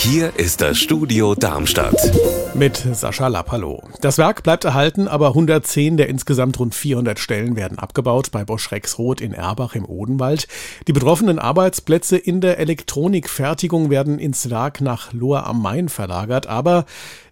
Hier ist das Studio Darmstadt. Mit Sascha Lappalo. Das Werk bleibt erhalten, aber 110 der insgesamt rund 400 Stellen werden abgebaut bei Bosch Rexroth in Erbach im Odenwald. Die betroffenen Arbeitsplätze in der Elektronikfertigung werden ins Werk nach Lohr am Main verlagert, aber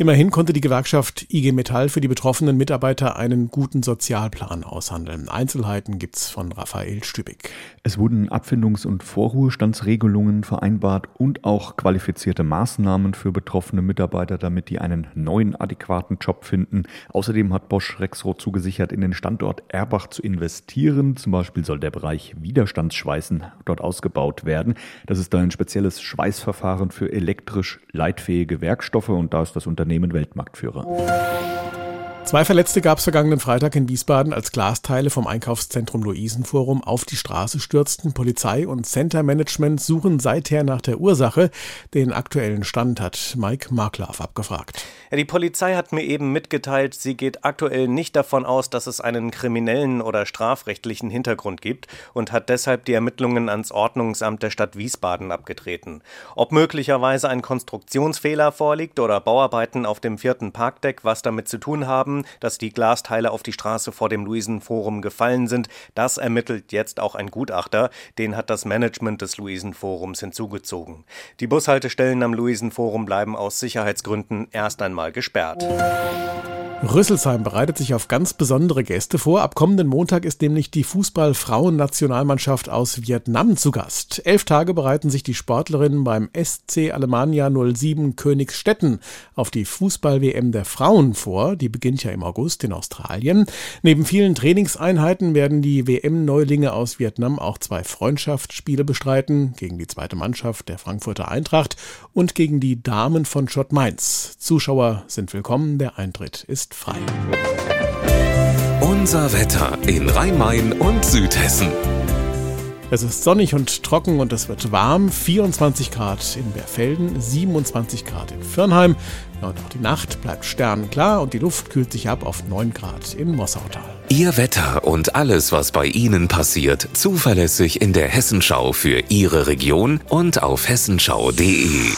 Immerhin konnte die Gewerkschaft IG Metall für die betroffenen Mitarbeiter einen guten Sozialplan aushandeln. Einzelheiten gibt's von Raphael Stübig. Es wurden Abfindungs- und Vorruhestandsregelungen vereinbart und auch qualifizierte Maßnahmen für betroffene Mitarbeiter, damit die einen neuen adäquaten Job finden. Außerdem hat Bosch Rexroth zugesichert, in den Standort Erbach zu investieren. Zum Beispiel soll der Bereich Widerstandsschweißen dort ausgebaut werden. Das ist ein spezielles Schweißverfahren für elektrisch leitfähige Werkstoffe und da ist das Unternehmen Unternehmen Weltmarktführer. Zwei Verletzte gab es vergangenen Freitag in Wiesbaden, als Glasteile vom Einkaufszentrum Luisenforum auf die Straße stürzten. Polizei und Center Management suchen seither nach der Ursache. Den aktuellen Stand hat Mike Marklav abgefragt. Ja, die Polizei hat mir eben mitgeteilt, sie geht aktuell nicht davon aus, dass es einen kriminellen oder strafrechtlichen Hintergrund gibt und hat deshalb die Ermittlungen ans Ordnungsamt der Stadt Wiesbaden abgetreten. Ob möglicherweise ein Konstruktionsfehler vorliegt oder Bauarbeiten auf dem vierten Parkdeck was damit zu tun haben, dass die Glasteile auf die Straße vor dem Luisenforum gefallen sind. Das ermittelt jetzt auch ein Gutachter. Den hat das Management des Luisenforums hinzugezogen. Die Bushaltestellen am Luisenforum bleiben aus Sicherheitsgründen erst einmal gesperrt. Rüsselsheim bereitet sich auf ganz besondere Gäste vor. Ab kommenden Montag ist nämlich die Fußball-Frauen-Nationalmannschaft aus Vietnam zu Gast. Elf Tage bereiten sich die Sportlerinnen beim SC Alemannia 07 Königsstetten auf die Fußball-WM der Frauen vor. Die beginnt ja im August in Australien. Neben vielen Trainingseinheiten werden die WM-Neulinge aus Vietnam auch zwei Freundschaftsspiele bestreiten. Gegen die zweite Mannschaft der Frankfurter Eintracht und gegen die Damen von Schott Mainz. Zuschauer sind willkommen. Der Eintritt ist frei. Unser Wetter in Rhein-Main und Südhessen. Es ist sonnig und trocken und es wird warm. 24 Grad in Berfelden, 27 Grad in Firnheim. Ja, und auch die Nacht bleibt sternklar und die Luft kühlt sich ab auf 9 Grad in Mossautal. Ihr Wetter und alles, was bei Ihnen passiert, zuverlässig in der Hessenschau für Ihre Region und auf hessenschau.de.